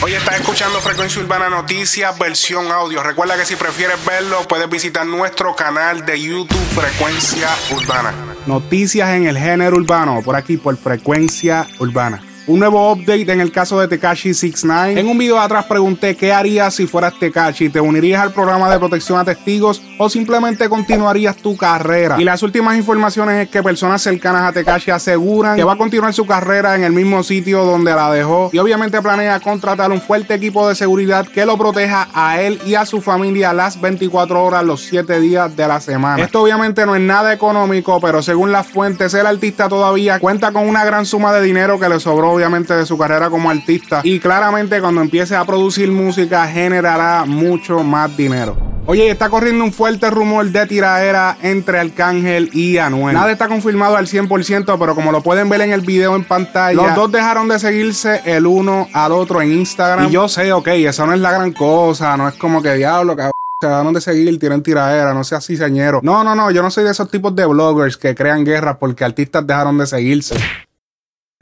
Hoy estás escuchando Frecuencia Urbana Noticias, versión audio. Recuerda que si prefieres verlo, puedes visitar nuestro canal de YouTube Frecuencia Urbana. Noticias en el género urbano, por aquí por Frecuencia Urbana un nuevo update en el caso de Tekashi 69. En un video atrás pregunté qué harías si fueras Tekashi. ¿Te unirías al programa de protección a testigos o simplemente continuarías tu carrera? Y las últimas informaciones es que personas cercanas a Tekashi aseguran que va a continuar su carrera en el mismo sitio donde la dejó y obviamente planea contratar un fuerte equipo de seguridad que lo proteja a él y a su familia las 24 horas, los 7 días de la semana. Esto obviamente no es nada económico, pero según las fuentes, el artista todavía cuenta con una gran suma de dinero que le sobró obviamente de su carrera como artista y claramente cuando empiece a producir música generará mucho más dinero. Oye, está corriendo un fuerte rumor de tiraera entre Arcángel y Anuel. Nada está confirmado al 100%, pero como lo pueden ver en el video en pantalla, los dos dejaron de seguirse el uno al otro en Instagram. Y yo sé, ok, eso no es la gran cosa, no es como que diablo, cabrón se dejaron de seguir, tienen tiradera, no sea así señero. No, no, no, yo no soy de esos tipos de bloggers que crean guerras porque artistas dejaron de seguirse.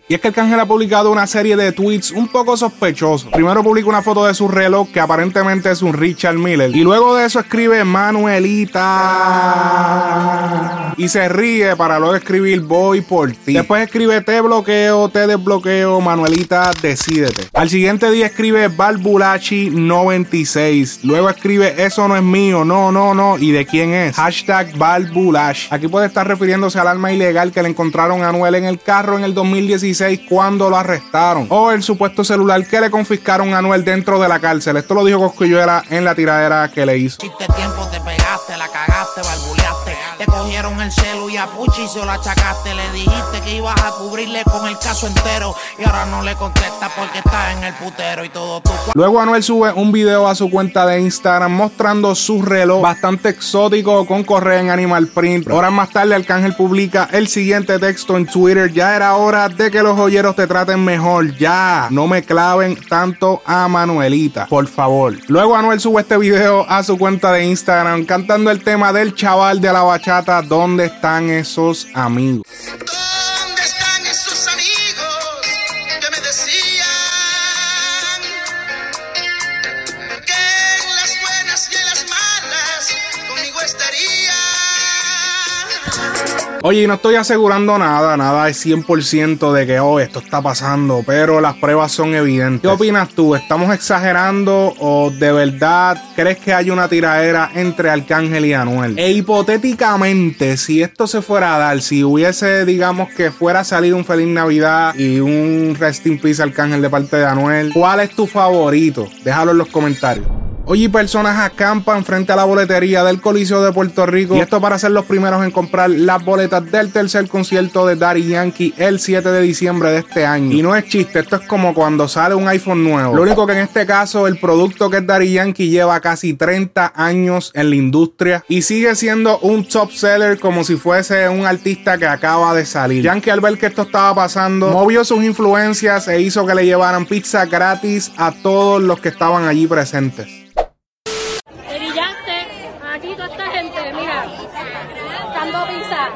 Y es que el Cángel ha publicado una serie de tweets un poco sospechosos. Primero publica una foto de su reloj que aparentemente es un Richard Miller. Y luego de eso escribe Manuelita. Y se ríe para luego escribir voy por ti. Después escribe te bloqueo, te desbloqueo, Manuelita, decídete. Al siguiente día escribe Balbulachi 96. Luego escribe eso no es mío, no, no, no. ¿Y de quién es? Hashtag Balbulachi. Aquí puede estar refiriéndose al arma ilegal que le encontraron a Anuel en el carro en el 2017 cuando lo arrestaron. O el supuesto celular que le confiscaron a Anuel dentro de la cárcel. Esto lo dijo Cosculluela en la tiradera que le hizo. te pegaste, la cagaste, te cogieron el celu y se lo achacaste. Le dijiste que ibas a cubrirle con el caso entero. Y ahora no le contesta porque está en el putero y todo tu. Luego Anuel sube un video a su cuenta de Instagram mostrando su reloj bastante exótico con correa en animal print. Horas más tarde, Arcángel publica el siguiente texto en Twitter. Ya era hora de que los joyeros te traten mejor. Ya, no me claven tanto a Manuelita, por favor. Luego Anuel sube este video a su cuenta de Instagram cantando el tema del chaval de la bacha ¿dónde están esos amigos? Oye, no estoy asegurando nada, nada es 100% de que, oh, esto está pasando, pero las pruebas son evidentes. ¿Qué opinas tú? ¿Estamos exagerando o de verdad crees que hay una tiradera entre Arcángel y Anuel? E hipotéticamente, si esto se fuera a dar, si hubiese, digamos, que fuera a salir un Feliz Navidad y un Rest in Peace Arcángel de parte de Anuel, ¿cuál es tu favorito? Déjalo en los comentarios. Hoy personas acampan frente a la boletería del Coliseo de Puerto Rico. Y esto para ser los primeros en comprar las boletas del tercer concierto de Daddy Yankee el 7 de diciembre de este año. Y no es chiste, esto es como cuando sale un iPhone nuevo. Lo único que en este caso el producto que es Daddy Yankee lleva casi 30 años en la industria y sigue siendo un top seller como si fuese un artista que acaba de salir. Yankee al ver que esto estaba pasando, movió sus influencias e hizo que le llevaran pizza gratis a todos los que estaban allí presentes toda esta gente, mira, dando pizza.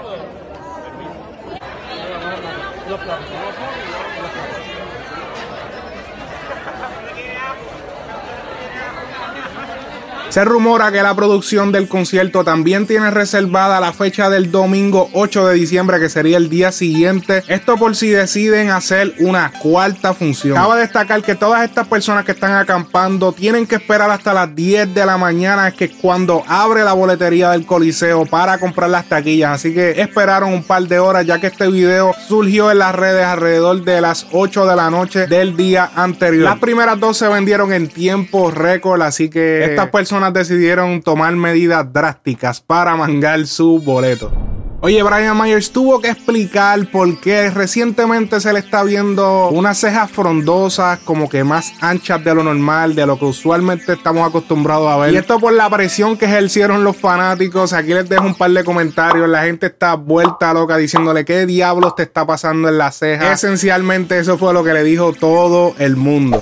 Se rumora que la producción del concierto también tiene reservada la fecha del domingo 8 de diciembre, que sería el día siguiente. Esto por si deciden hacer una cuarta función. Cabe destacar que todas estas personas que están acampando tienen que esperar hasta las 10 de la mañana, que es cuando abre la boletería del Coliseo para comprar las taquillas. Así que esperaron un par de horas, ya que este video surgió en las redes alrededor de las 8 de la noche del día anterior. Las primeras dos se vendieron en tiempo récord, así que estas personas decidieron tomar medidas drásticas para mangar su boleto. Oye, Brian Myers tuvo que explicar por qué recientemente se le está viendo unas cejas frondosas, como que más anchas de lo normal, de lo que usualmente estamos acostumbrados a ver. Y esto por la presión que ejercieron los fanáticos. Aquí les dejo un par de comentarios. La gente está vuelta loca diciéndole qué diablos te está pasando en la ceja. Esencialmente, eso fue lo que le dijo todo el mundo.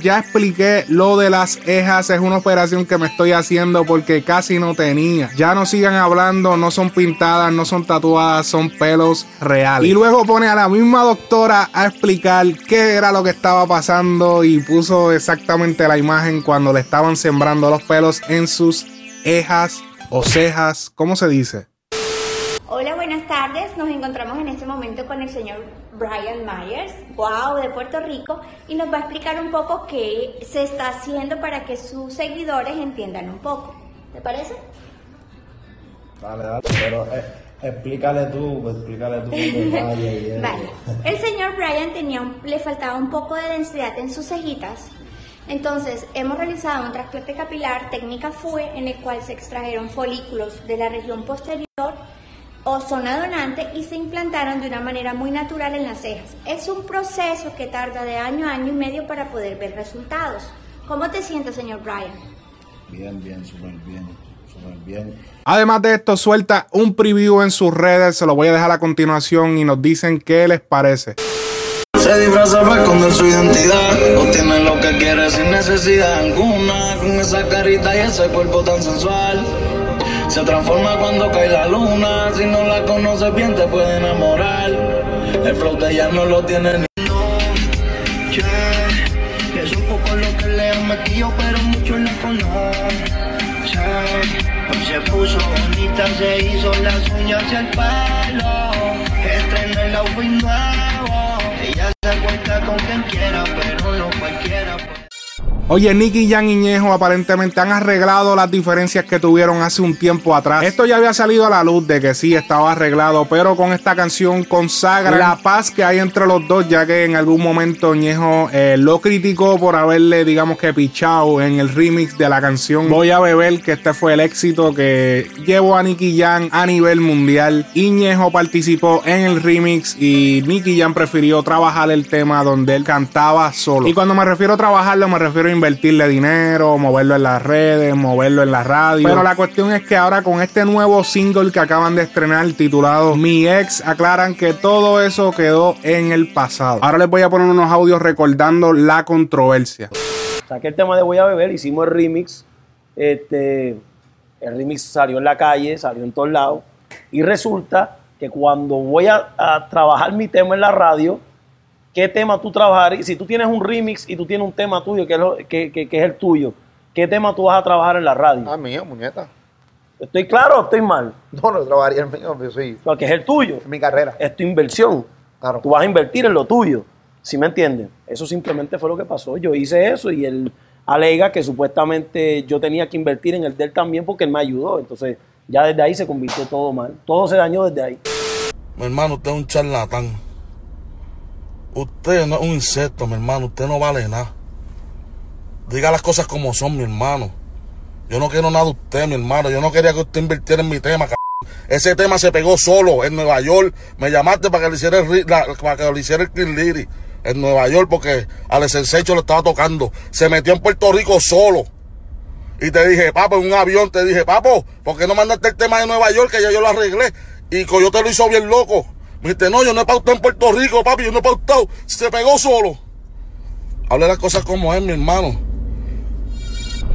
Ya expliqué lo de las cejas. Es una operación que me estoy haciendo porque casi no tenía. Ya no sigan hablando, no son pintadas, no son fueron tatuadas son pelos reales. Y luego pone a la misma doctora a explicar qué era lo que estaba pasando y puso exactamente la imagen cuando le estaban sembrando los pelos en sus ejas o cejas, ¿cómo se dice? Hola, buenas tardes. Nos encontramos en este momento con el señor Brian Myers, wow, de Puerto Rico, y nos va a explicar un poco qué se está haciendo para que sus seguidores entiendan un poco. ¿Te parece? Dale, dale, pero eh, explícale tú, explícale tú. vale. El señor Brian tenía le faltaba un poco de densidad en sus cejitas. Entonces, hemos realizado un trasplante capilar técnica FUE en el cual se extrajeron folículos de la región posterior o zona donante y se implantaron de una manera muy natural en las cejas. Es un proceso que tarda de año a año y medio para poder ver resultados. ¿Cómo te sientes, señor Brian? Bien, bien, súper bien, súper bien. Además de esto, suelta un preview en sus redes, se lo voy a dejar a continuación y nos dicen qué les parece. Se disfraza para esconder su identidad, obtiene lo que quiere sin necesidad alguna, con esa carita y ese cuerpo tan sensual. Se transforma cuando cae la luna. Si no la conoces bien, te puede enamorar. El flow de ella no lo tiene ni. Es un poco lo que le han metido, pero mucho la conoce. Hoy se puso bonita, se hizo las uñas y el pelo. Estrena el outfit nuevo. Ella se cuenta con quien quiera, pero no cualquiera. Oye, Nicky Jan y Ñejo aparentemente han arreglado las diferencias que tuvieron hace un tiempo atrás. Esto ya había salido a la luz de que sí estaba arreglado, pero con esta canción consagra la paz que hay entre los dos, ya que en algún momento Ñejo eh, lo criticó por haberle, digamos que pichado en el remix de la canción Voy a beber, que este fue el éxito que llevó a Nicky Jan a nivel mundial. Y Ñejo participó en el remix y Nicky Jan prefirió trabajar el tema donde él cantaba solo. Y cuando me refiero a trabajarlo, me refiero a invertirle dinero, moverlo en las redes, moverlo en la radio. Pero la cuestión es que ahora con este nuevo single que acaban de estrenar titulado Mi ex, aclaran que todo eso quedó en el pasado. Ahora les voy a poner unos audios recordando la controversia. Saqué el tema de Voy a beber, hicimos el remix. Este, el remix salió en la calle, salió en todos lados. Y resulta que cuando voy a, a trabajar mi tema en la radio, qué tema tú trabajar. Si tú tienes un remix y tú tienes un tema tuyo que es, que, es el tuyo, ¿qué tema tú vas a trabajar en la radio? Ah, mío, muñeca. ¿Estoy claro o estoy mal? No, no trabajaría el mío, pero sí. Porque es el tuyo. Es mi carrera. Es tu inversión. Claro. Tú vas a invertir en lo tuyo. ¿Sí me entienden? Eso simplemente fue lo que pasó. Yo hice eso y él alega que supuestamente yo tenía que invertir en el de él también porque él me ayudó. Entonces, ya desde ahí se convirtió todo mal. Todo se dañó desde ahí. Mi hermano, usted es un charlatán. Usted no es un insecto, mi hermano. Usted no vale nada. Diga las cosas como son, mi hermano. Yo no quiero nada de usted, mi hermano. Yo no quería que usted invirtiera en mi tema, Ese tema se pegó solo en Nueva York. Me llamaste para que le hiciera el, para que le hiciera el en Nueva York porque Alex Sensecho lo estaba tocando. Se metió en Puerto Rico solo. Y te dije, papo, en un avión, te dije, papo, ¿por qué no mandaste el tema de Nueva York que ya yo lo arreglé? Y Coyote lo hizo bien loco. Me dice, no, yo no he pautado en Puerto Rico, papi, yo no he pautado. Se pegó solo. Hable las cosas como es, mi hermano.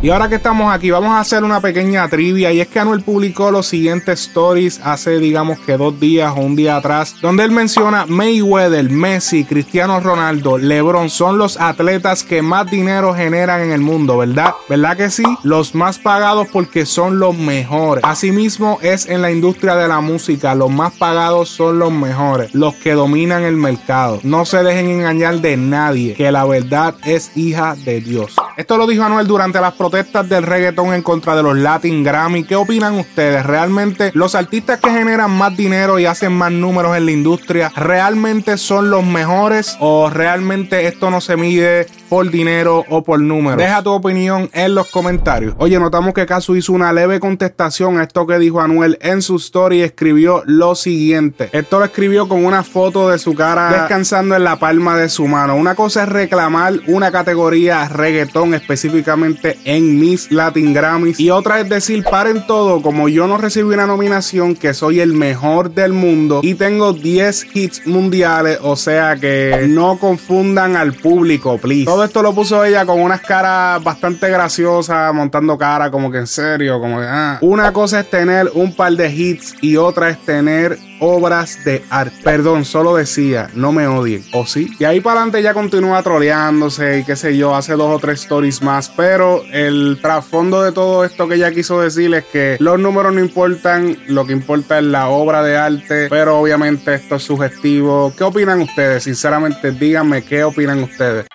Y ahora que estamos aquí, vamos a hacer una pequeña trivia. Y es que Anuel publicó los siguientes stories hace, digamos que dos días o un día atrás, donde él menciona Mayweather, Messi, Cristiano Ronaldo, LeBron son los atletas que más dinero generan en el mundo, ¿verdad? ¿Verdad que sí? Los más pagados porque son los mejores. Asimismo, es en la industria de la música, los más pagados son los mejores, los que dominan el mercado. No se dejen engañar de nadie, que la verdad es hija de Dios. Esto lo dijo Anuel durante las protestas del reggaetón en contra de los Latin Grammy. ¿Qué opinan ustedes? ¿Realmente los artistas que generan más dinero y hacen más números en la industria realmente son los mejores o realmente esto no se mide por dinero o por números? Deja tu opinión en los comentarios. Oye, notamos que Casu hizo una leve contestación a esto que dijo Anuel en su story y escribió lo siguiente. Esto lo escribió con una foto de su cara descansando en la palma de su mano. Una cosa es reclamar una categoría reggaetón específicamente en mis Latin Grammys. Y otra es decir, paren todo, como yo no recibí una nominación, que soy el mejor del mundo y tengo 10 hits mundiales, o sea que no confundan al público, please. Todo esto lo puso ella con unas caras bastante graciosas, montando cara como que en serio, como que ah. Una cosa es tener un par de hits y otra es tener obras de arte. Perdón, solo decía, no me odien, ¿o sí? Y ahí para adelante ya continúa troleándose y qué sé yo, hace dos o tres stories más, pero el trasfondo de todo esto que ella quiso decir es que los números no importan, lo que importa es la obra de arte, pero obviamente esto es sugestivo. ¿Qué opinan ustedes? Sinceramente, díganme qué opinan ustedes.